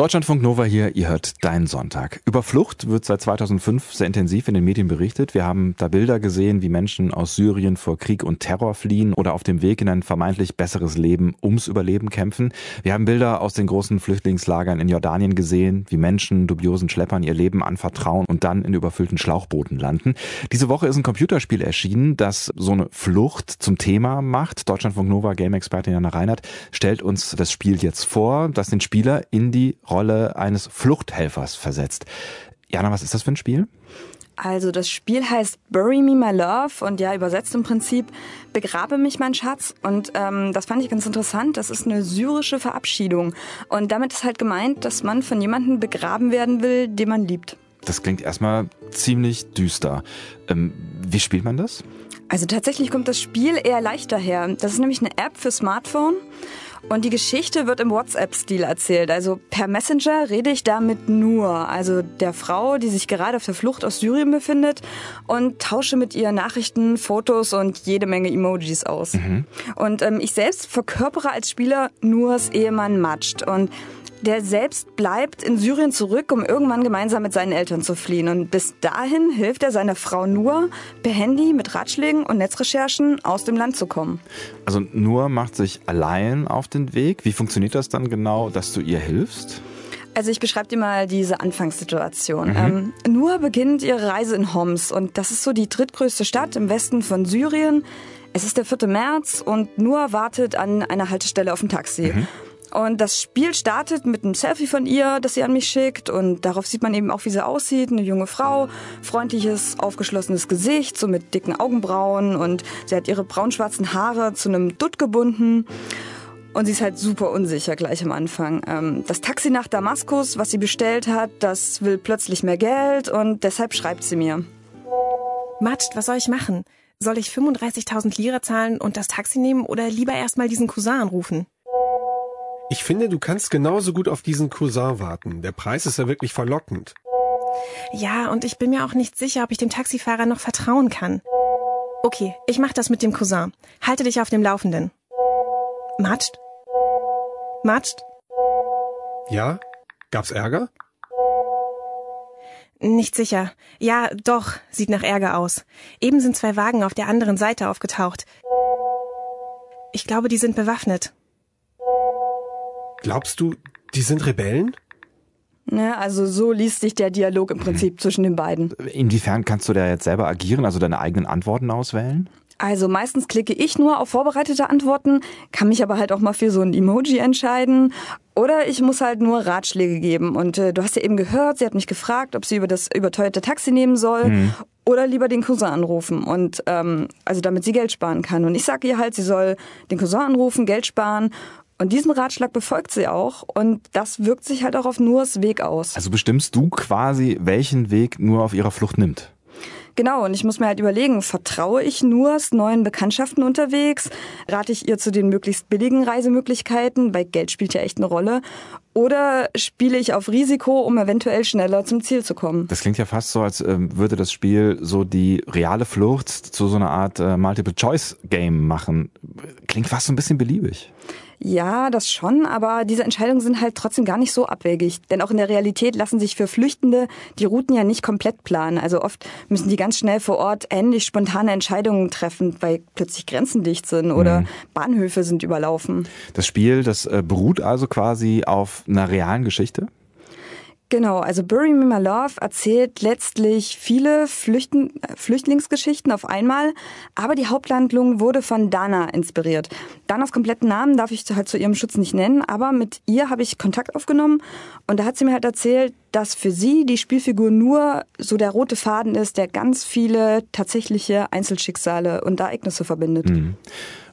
Deutschlandfunk Nova hier, ihr hört Dein Sonntag. Über Flucht wird seit 2005 sehr intensiv in den Medien berichtet. Wir haben da Bilder gesehen, wie Menschen aus Syrien vor Krieg und Terror fliehen oder auf dem Weg in ein vermeintlich besseres Leben ums Überleben kämpfen. Wir haben Bilder aus den großen Flüchtlingslagern in Jordanien gesehen, wie Menschen dubiosen Schleppern ihr Leben anvertrauen und dann in überfüllten Schlauchbooten landen. Diese Woche ist ein Computerspiel erschienen, das so eine Flucht zum Thema macht. Deutschlandfunk Nova Game-Expertin Jana Reinhardt stellt uns das Spiel jetzt vor, das den Spieler in die Rolle eines Fluchthelfers versetzt. Jana, was ist das für ein Spiel? Also das Spiel heißt Bury Me My Love und ja, übersetzt im Prinzip Begrabe mich mein Schatz. Und ähm, das fand ich ganz interessant. Das ist eine syrische Verabschiedung. Und damit ist halt gemeint, dass man von jemandem begraben werden will, den man liebt. Das klingt erstmal ziemlich düster. Ähm, wie spielt man das? Also tatsächlich kommt das Spiel eher leicht daher. Das ist nämlich eine App für Smartphone. Und die Geschichte wird im WhatsApp-Stil erzählt. Also per Messenger rede ich damit nur, also der Frau, die sich gerade auf der Flucht aus Syrien befindet und tausche mit ihr Nachrichten, Fotos und jede Menge Emojis aus. Mhm. Und ähm, ich selbst verkörpere als Spieler nur das Ehemann Matscht. Und der selbst bleibt in Syrien zurück, um irgendwann gemeinsam mit seinen Eltern zu fliehen. Und bis dahin hilft er seiner Frau nur, per Handy mit Ratschlägen und Netzrecherchen aus dem Land zu kommen. Also Nur macht sich allein auf den Weg. Wie funktioniert das dann genau, dass du ihr hilfst? Also ich beschreibe dir mal diese Anfangssituation. Mhm. Ähm, Nur beginnt ihre Reise in Homs und das ist so die drittgrößte Stadt im Westen von Syrien. Es ist der 4. März und Nur wartet an einer Haltestelle auf ein Taxi. Mhm. Und das Spiel startet mit einem Selfie von ihr, das sie an mich schickt. Und darauf sieht man eben auch, wie sie aussieht. Eine junge Frau, freundliches, aufgeschlossenes Gesicht, so mit dicken Augenbrauen. Und sie hat ihre braunschwarzen Haare zu einem Dutt gebunden. Und sie ist halt super unsicher gleich am Anfang. Ähm, das Taxi nach Damaskus, was sie bestellt hat, das will plötzlich mehr Geld und deshalb schreibt sie mir. Matscht, was soll ich machen? Soll ich 35.000 Lira zahlen und das Taxi nehmen oder lieber erstmal diesen Cousin anrufen? Ich finde, du kannst genauso gut auf diesen Cousin warten. Der Preis ist ja wirklich verlockend. Ja, und ich bin mir auch nicht sicher, ob ich dem Taxifahrer noch vertrauen kann. Okay, ich mach das mit dem Cousin. Halte dich auf dem Laufenden. Matscht? Matscht? Ja? Gab's Ärger? Nicht sicher. Ja, doch, sieht nach Ärger aus. Eben sind zwei Wagen auf der anderen Seite aufgetaucht. Ich glaube, die sind bewaffnet. Glaubst du, die sind Rebellen? Ne, also so liest sich der Dialog im Prinzip mhm. zwischen den beiden. Inwiefern kannst du da jetzt selber agieren, also deine eigenen Antworten auswählen? Also meistens klicke ich nur auf vorbereitete Antworten, kann mich aber halt auch mal für so ein Emoji entscheiden. Oder ich muss halt nur Ratschläge geben. Und äh, du hast ja eben gehört, sie hat mich gefragt, ob sie über das überteuerte Taxi nehmen soll. Mhm. Oder lieber den Cousin anrufen und ähm, also damit sie Geld sparen kann. Und ich sage ihr halt, sie soll den Cousin anrufen, Geld sparen und diesen Ratschlag befolgt sie auch und das wirkt sich halt auch auf Nurs Weg aus. Also bestimmst du quasi, welchen Weg Nur auf ihrer Flucht nimmt? Genau, und ich muss mir halt überlegen, vertraue ich Nurs neuen Bekanntschaften unterwegs? Rate ich ihr zu den möglichst billigen Reisemöglichkeiten, weil Geld spielt ja echt eine Rolle? Oder spiele ich auf Risiko, um eventuell schneller zum Ziel zu kommen? Das klingt ja fast so, als ähm, würde das Spiel so die reale Flucht zu so einer Art äh, Multiple-Choice-Game machen. Klingt fast so ein bisschen beliebig. Ja, das schon, aber diese Entscheidungen sind halt trotzdem gar nicht so abwegig. Denn auch in der Realität lassen sich für Flüchtende die Routen ja nicht komplett planen. Also oft müssen die ganz schnell vor Ort ähnlich spontane Entscheidungen treffen, weil plötzlich Grenzen dicht sind oder mhm. Bahnhöfe sind überlaufen. Das Spiel, das äh, beruht also quasi auf einer realen Geschichte? Genau, also Bury Me My Love erzählt letztlich viele Flüchten, Flüchtlingsgeschichten auf einmal, aber die Hauptlandlung wurde von Dana inspiriert. Danas kompletten Namen darf ich halt zu ihrem Schutz nicht nennen, aber mit ihr habe ich Kontakt aufgenommen und da hat sie mir halt erzählt, dass für sie die Spielfigur nur so der rote Faden ist, der ganz viele tatsächliche Einzelschicksale und Ereignisse verbindet. Mhm.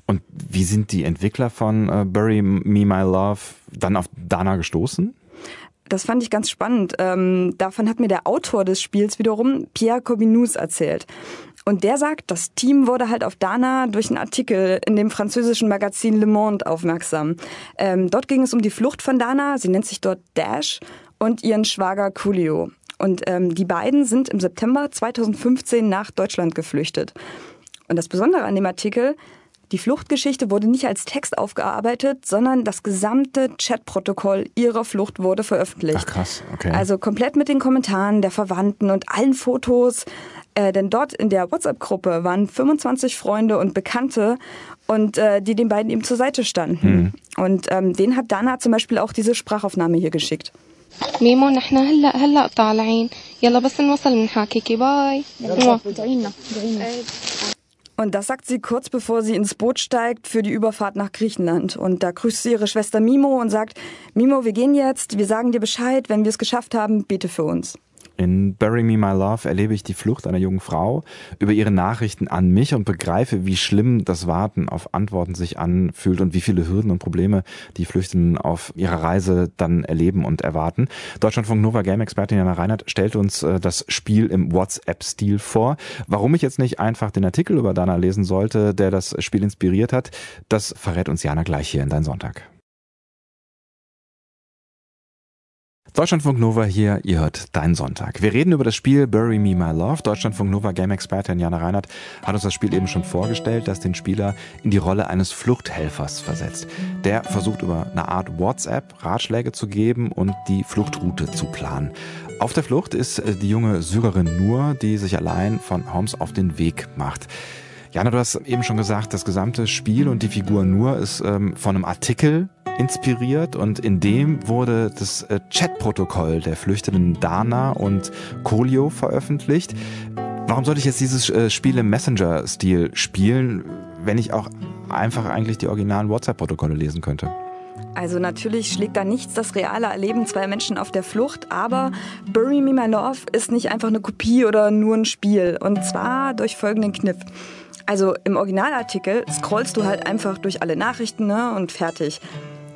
Und wie sind die Entwickler von uh, Bury Me My Love dann auf Dana gestoßen? Das fand ich ganz spannend. Ähm, davon hat mir der Autor des Spiels wiederum, Pierre Corbinous, erzählt. Und der sagt, das Team wurde halt auf Dana durch einen Artikel in dem französischen Magazin Le Monde aufmerksam. Ähm, dort ging es um die Flucht von Dana, sie nennt sich dort Dash, und ihren Schwager Coolio. Und ähm, die beiden sind im September 2015 nach Deutschland geflüchtet. Und das Besondere an dem Artikel, Die Fluchtgeschichte wurde nicht als Text aufgearbeitet, sondern das gesamte Chatprotokoll ihrer Flucht wurde veröffentlicht. Ach krass, okay. Also komplett mit den Kommentaren der Verwandten und allen Fotos. Äh, denn dort in der WhatsApp-Gruppe waren 25 Freunde und Bekannte und äh, die den beiden eben zur Seite standen. Mhm. Und ähm, den hat Dana zum Beispiel auch diese Sprachaufnahme hier geschickt. ميمو نحن هلا هلا طالعين يلا بس نوصل بنحاكيكي باي und das sagt sie kurz bevor sie ins Boot steigt für die Überfahrt nach Griechenland. Und da grüßt sie ihre Schwester Mimo und sagt, Mimo, wir gehen jetzt, wir sagen dir Bescheid, wenn wir es geschafft haben, bete für uns. In Bury Me My Love erlebe ich die Flucht einer jungen Frau über ihre Nachrichten an mich und begreife, wie schlimm das Warten auf Antworten sich anfühlt und wie viele Hürden und Probleme die Flüchtenden auf ihrer Reise dann erleben und erwarten. Deutschlandfunk Nova Game Expertin Jana Reinhardt stellt uns äh, das Spiel im WhatsApp-Stil vor. Warum ich jetzt nicht einfach den Artikel über Dana lesen sollte, der das Spiel inspiriert hat, das verrät uns Jana gleich hier in Dein Sonntag. Deutschlandfunk Nova hier, ihr hört Dein Sonntag. Wir reden über das Spiel Bury Me My Love. Deutschlandfunk Nova Game-Expertin Jana Reinhardt hat uns das Spiel eben schon vorgestellt, das den Spieler in die Rolle eines Fluchthelfers versetzt. Der versucht über eine Art WhatsApp Ratschläge zu geben und die Fluchtroute zu planen. Auf der Flucht ist äh, die junge Syrerin Nur, die sich allein von Homs auf den Weg macht. Jana, du hast eben schon gesagt, das gesamte Spiel und die Figur Nur ist ähm, von einem Artikel inspiriert und in dem wurde das äh, Chatprotokoll der Flüchtenden Dana und Kolio veröffentlicht. Warum sollte ich jetzt dieses äh, Spiel im Messenger-Stil spielen, wenn ich auch einfach eigentlich die originalen WhatsApp-Protokolle lesen könnte? Also natürlich schlägt da nichts das reale Erleben zweier Menschen auf der Flucht, aber Bury Me My Love ist nicht einfach eine Kopie oder nur ein Spiel. Und zwar durch folgenden Kniff. Also im Originalartikel scrollst du halt einfach durch alle Nachrichten ne, und fertig.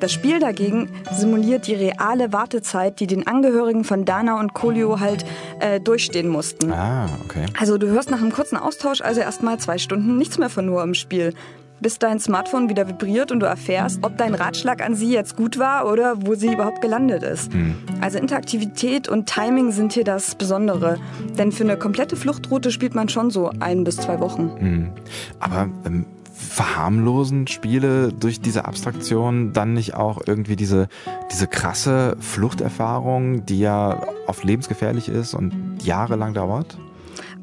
Das Spiel dagegen simuliert die reale Wartezeit, die den Angehörigen von Dana und Kolio halt äh, durchstehen mussten. Ah, okay. Also du hörst nach einem kurzen Austausch also erstmal zwei Stunden nichts mehr von Nur im Spiel bis dein Smartphone wieder vibriert und du erfährst, ob dein Ratschlag an sie jetzt gut war oder wo sie überhaupt gelandet ist. Mhm. Also Interaktivität und Timing sind hier das Besondere. Denn für eine komplette Fluchtroute spielt man schon so ein bis zwei Wochen. Mhm. Aber ähm, verharmlosen Spiele durch diese Abstraktion dann nicht auch irgendwie diese, diese krasse Fluchterfahrung, die ja oft lebensgefährlich ist und jahrelang dauert?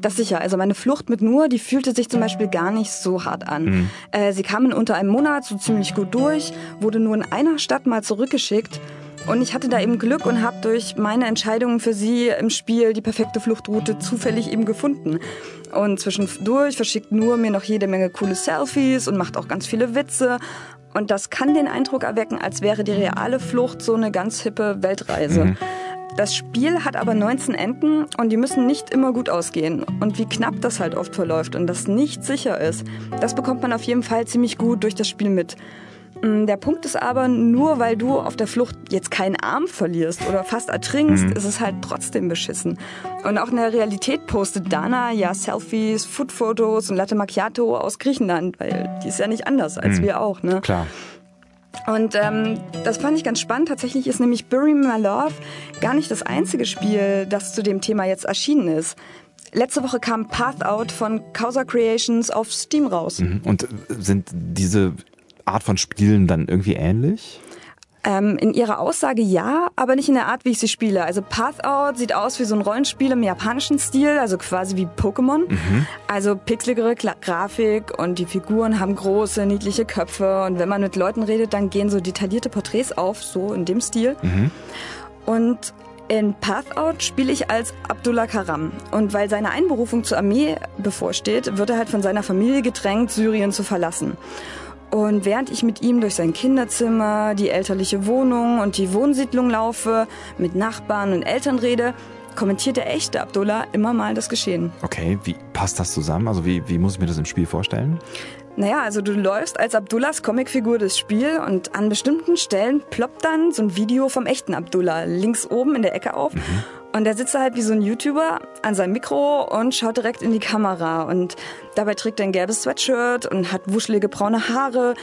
Das sicher. Also meine Flucht mit Nur, die fühlte sich zum Beispiel gar nicht so hart an. Mhm. Äh, sie kamen unter einem Monat so ziemlich gut durch, wurde nur in einer Stadt mal zurückgeschickt und ich hatte da eben Glück und habe durch meine Entscheidungen für sie im Spiel die perfekte Fluchtroute zufällig eben gefunden. Und zwischendurch verschickt nur mir noch jede Menge coole Selfies und macht auch ganz viele Witze. Und das kann den Eindruck erwecken, als wäre die reale Flucht so eine ganz hippe Weltreise. Mhm. Das Spiel hat aber 19 Enden und die müssen nicht immer gut ausgehen. Und wie knapp das halt oft verläuft und das nicht sicher ist, das bekommt man auf jeden Fall ziemlich gut durch das Spiel mit. Mm, der Punkt ist aber, nur weil du auf der Flucht jetzt keinen Arm verlierst oder fast ertrinkst, mhm. ist es halt trotzdem beschissen. Und auch in der Realität postet Dana ja Selfies, Foodfotos und Latte Macchiato aus Griechenland, weil die ist ja nicht anders als mhm. wir auch, ne? Klar. Und ähm, das fand ich ganz spannend. Tatsächlich ist nämlich Bury My Love gar nicht das einzige Spiel, das zu dem Thema jetzt erschienen ist. Letzte Woche kam Path Out von Causa Creations auf Steam raus. Mhm. Und sind diese Art von Spielen dann irgendwie ähnlich? Ähm, in ihrer Aussage ja, aber nicht in der Art, wie ich sie spiele. Also Path Out sieht aus wie so ein Rollenspiel im japanischen Stil, also quasi wie Pokémon. Mhm. Also pixeligere Grafik und die Figuren haben große, niedliche Köpfe und wenn man mit Leuten redet, dann gehen so detaillierte Porträts auf, so in dem Stil. Mhm. Und in Path Out spiele ich als Abdullah Karam. Und weil seine Einberufung zur Armee bevorsteht, wird er halt von seiner Familie gedrängt, Syrien zu verlassen. Und während ich mit ihm durch sein Kinderzimmer, die elterliche Wohnung und die Wohnsiedlung laufe, mit Nachbarn und Eltern rede, kommentiert der echte Abdullah immer mal das Geschehen. Okay, wie passt das zusammen? Also wie, wie muss ich mir das im Spiel vorstellen? Naja, also du läufst als Abdullahs Comicfigur das Spiel und an bestimmten Stellen ploppt dann so ein Video vom echten Abdullah links oben in der Ecke auf. Mhm. Und der sitzt halt wie so ein YouTuber an seinem Mikro und schaut direkt in die Kamera. Und dabei trägt er ein gelbes Sweatshirt und hat wuschelige braune Haare.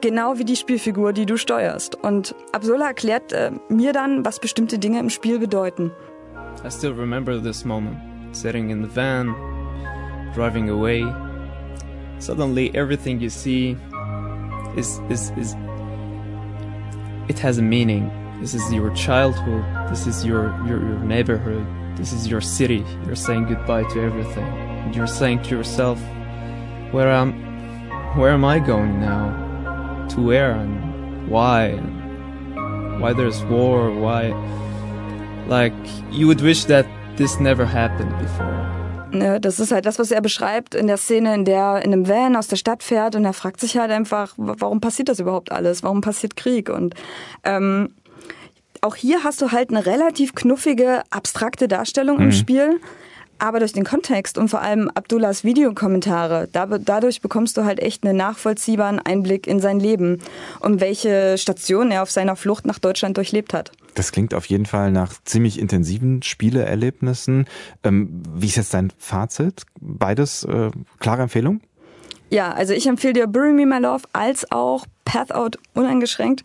Genau wie die Spielfigur, die du steuerst. Und Abdullah erklärt äh, mir dann, was bestimmte Dinge im Spiel bedeuten. I still remember this moment. Sitting in the van, driving away. Suddenly everything you see is is is it has a meaning. This is your childhood. This is your your, your neighborhood. This is your city. You're saying goodbye to everything. And you're saying to yourself, where am where am I going now? To where and why? And why there's war? Why? Like you would wish that this never happened before. Das ist halt das, was er beschreibt in der Szene, in der er in einem Van aus der Stadt fährt und er fragt sich halt einfach, warum passiert das überhaupt alles? Warum passiert Krieg? Und ähm, auch hier hast du halt eine relativ knuffige, abstrakte Darstellung mhm. im Spiel. Aber durch den Kontext und vor allem Abdullahs Videokommentare, da, dadurch bekommst du halt echt einen nachvollziehbaren Einblick in sein Leben und welche Station er auf seiner Flucht nach Deutschland durchlebt hat. Das klingt auf jeden Fall nach ziemlich intensiven Spieleerlebnissen. Ähm, wie ist jetzt dein Fazit? Beides äh, klare Empfehlung? Ja, also ich empfehle dir Bury Me My Love als auch Path Out uneingeschränkt.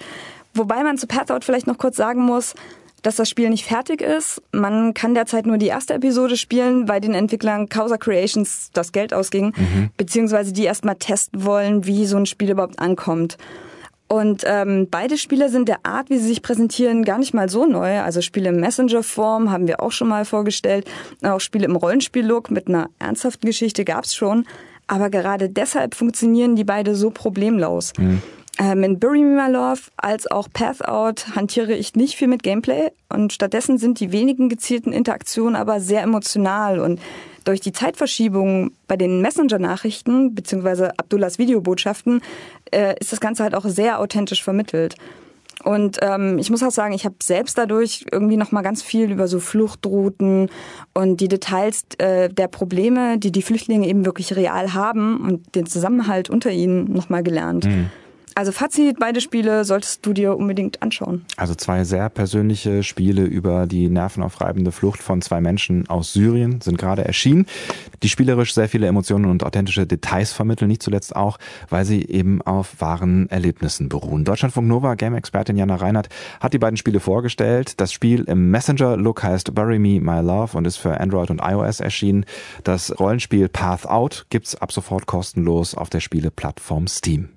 Wobei man zu Path Out vielleicht noch kurz sagen muss, dass das Spiel nicht fertig ist. Man kann derzeit nur die erste Episode spielen, weil den Entwicklern Causa Creations das Geld ausging, mhm. beziehungsweise die erstmal testen wollen, wie so ein Spiel überhaupt ankommt. Und ähm, beide Spiele sind der Art, wie sie sich präsentieren, gar nicht mal so neu. Also Spiele im Messenger-Form haben wir auch schon mal vorgestellt. Auch Spiele im Rollenspiel-Look mit einer ernsthaften Geschichte gab's schon. Aber gerade deshalb funktionieren die beide so problemlos. Mhm. Ähm, in Bury Me My Love als auch Path Out hantiere ich nicht viel mit Gameplay und stattdessen sind die wenigen gezielten Interaktionen aber sehr emotional und durch die Zeitverschiebung bei den Messenger-Nachrichten bzw. Abdullahs Videobotschaften äh, ist das Ganze halt auch sehr authentisch vermittelt. Und ähm, ich muss auch sagen, ich habe selbst dadurch irgendwie noch mal ganz viel über so Fluchtrouten und die Details äh, der Probleme, die die Flüchtlinge eben wirklich real haben und den Zusammenhalt unter ihnen noch mal gelernt. Mhm. Also Fazit, beide Spiele solltest du dir unbedingt anschauen. Also zwei sehr persönliche Spiele über die nervenaufreibende Flucht von zwei Menschen aus Syrien sind gerade erschienen, die spielerisch sehr viele Emotionen und authentische Details vermitteln, nicht zuletzt auch, weil sie eben auf wahren Erlebnissen beruhen. Deutschlandfunk Nova Game-Expertin Jana Reinhardt hat die beiden Spiele vorgestellt. Das Spiel im Messenger-Look heißt Bury Me My Love und ist für Android und iOS erschienen. Das Rollenspiel Path Out gibt's ab sofort kostenlos auf der Spieleplattform Steam.